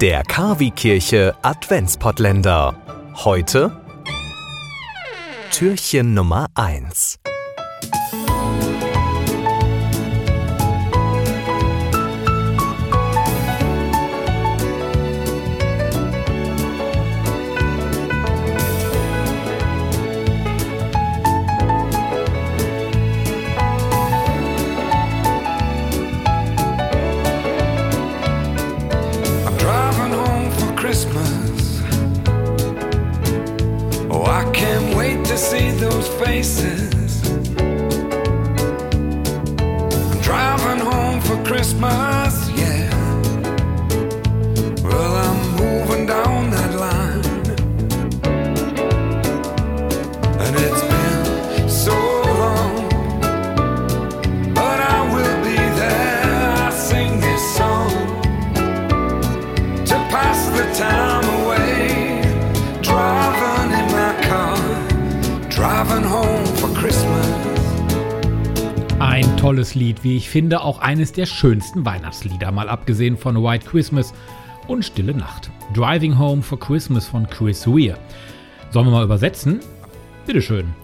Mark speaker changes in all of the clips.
Speaker 1: Der Kavi-Kirche Adventspottländer. Heute Türchen Nummer 1.
Speaker 2: Those faces.
Speaker 3: Tolles Lied, wie ich finde, auch eines der schönsten Weihnachtslieder, mal abgesehen von White Christmas und Stille Nacht. Driving Home for Christmas von Chris Weir. Sollen wir mal übersetzen? Bitteschön.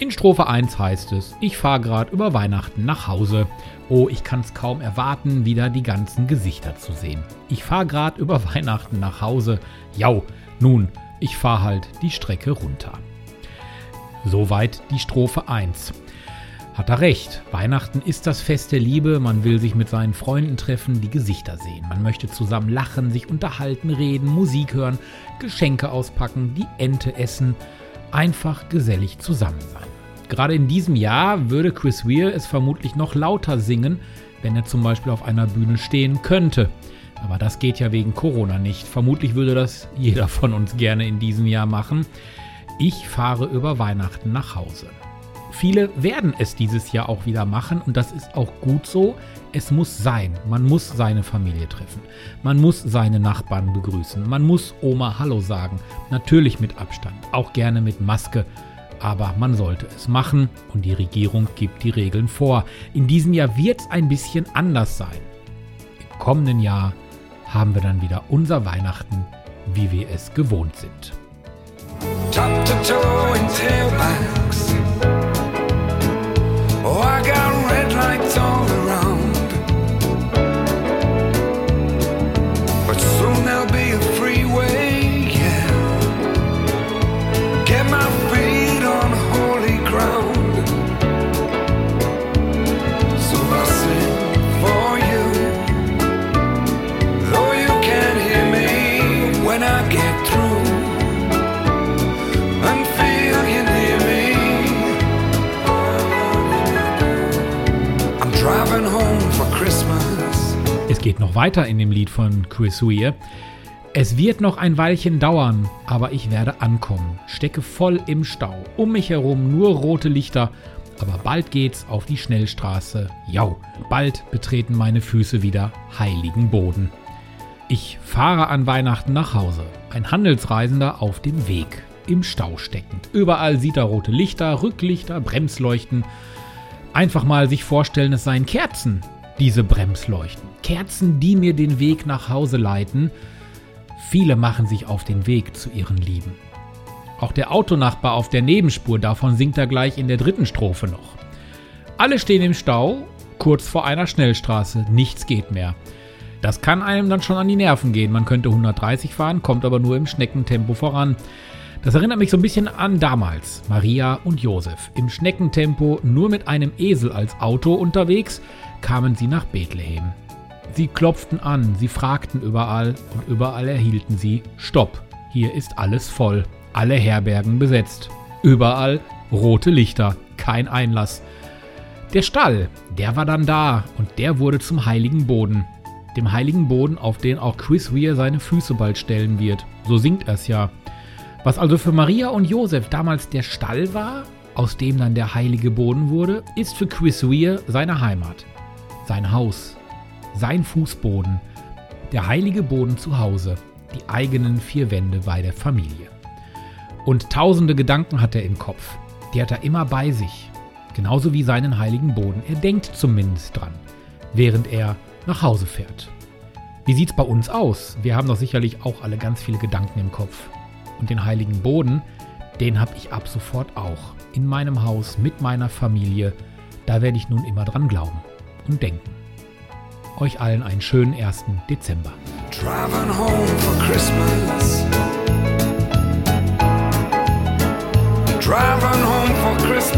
Speaker 3: In Strophe 1 heißt es, ich fahre gerade über Weihnachten nach Hause. Oh, ich kann es kaum erwarten, wieder die ganzen Gesichter zu sehen. Ich fahre gerade über Weihnachten nach Hause. Jau, nun, ich fahre halt die Strecke runter. Soweit die Strophe 1. Hat er recht. Weihnachten ist das Fest der Liebe. Man will sich mit seinen Freunden treffen, die Gesichter sehen. Man möchte zusammen lachen, sich unterhalten, reden, Musik hören, Geschenke auspacken, die Ente essen. Einfach gesellig zusammen sein. Gerade in diesem Jahr würde Chris Weir es vermutlich noch lauter singen, wenn er zum Beispiel auf einer Bühne stehen könnte. Aber das geht ja wegen Corona nicht. Vermutlich würde das jeder von uns gerne in diesem Jahr machen. Ich fahre über Weihnachten nach Hause. Viele werden es dieses Jahr auch wieder machen und das ist auch gut so. Es muss sein. Man muss seine Familie treffen. Man muss seine Nachbarn begrüßen. Man muss Oma Hallo sagen. Natürlich mit Abstand, auch gerne mit Maske. Aber man sollte es machen und die Regierung gibt die Regeln vor. In diesem Jahr wird es ein bisschen anders sein. Im kommenden Jahr haben wir dann wieder unser Weihnachten, wie wir es gewohnt sind.
Speaker 2: top to toe in tailbacks.
Speaker 3: song. Geht noch weiter in dem Lied von Chris Weir. Es wird noch ein Weilchen dauern, aber ich werde ankommen. Stecke voll im Stau. Um mich herum nur rote Lichter. Aber bald geht's auf die Schnellstraße. Jau, bald betreten meine Füße wieder heiligen Boden. Ich fahre an Weihnachten nach Hause. Ein Handelsreisender auf dem Weg. Im Stau steckend. Überall sieht er rote Lichter, Rücklichter, Bremsleuchten. Einfach mal sich vorstellen, es seien Kerzen, diese Bremsleuchten. Kerzen, die mir den Weg nach Hause leiten. Viele machen sich auf den Weg zu ihren Lieben. Auch der Autonachbar auf der Nebenspur, davon singt er gleich in der dritten Strophe noch. Alle stehen im Stau, kurz vor einer Schnellstraße, nichts geht mehr. Das kann einem dann schon an die Nerven gehen. Man könnte 130 fahren, kommt aber nur im Schneckentempo voran. Das erinnert mich so ein bisschen an damals, Maria und Josef. Im Schneckentempo, nur mit einem Esel als Auto unterwegs, kamen sie nach Bethlehem. Sie klopften an, sie fragten überall und überall erhielten sie Stopp. Hier ist alles voll, alle Herbergen besetzt. Überall rote Lichter, kein Einlass. Der Stall, der war dann da und der wurde zum heiligen Boden. Dem heiligen Boden, auf den auch Chris Weir seine Füße bald stellen wird. So singt er es ja. Was also für Maria und Josef damals der Stall war, aus dem dann der heilige Boden wurde, ist für Chris Weir seine Heimat, sein Haus, sein Fußboden, der heilige Boden zu Hause, die eigenen vier Wände bei der Familie. Und tausende Gedanken hat er im Kopf, die hat er immer bei sich, genauso wie seinen heiligen Boden. Er denkt zumindest dran, während er nach Hause fährt. Wie sieht's bei uns aus? Wir haben doch sicherlich auch alle ganz viele Gedanken im Kopf. Und den heiligen Boden, den habe ich ab sofort auch. In meinem Haus, mit meiner Familie. Da werde ich nun immer dran glauben und denken. Euch allen einen schönen 1. Dezember.
Speaker 2: Driving home for Christmas. Driving home for Christmas.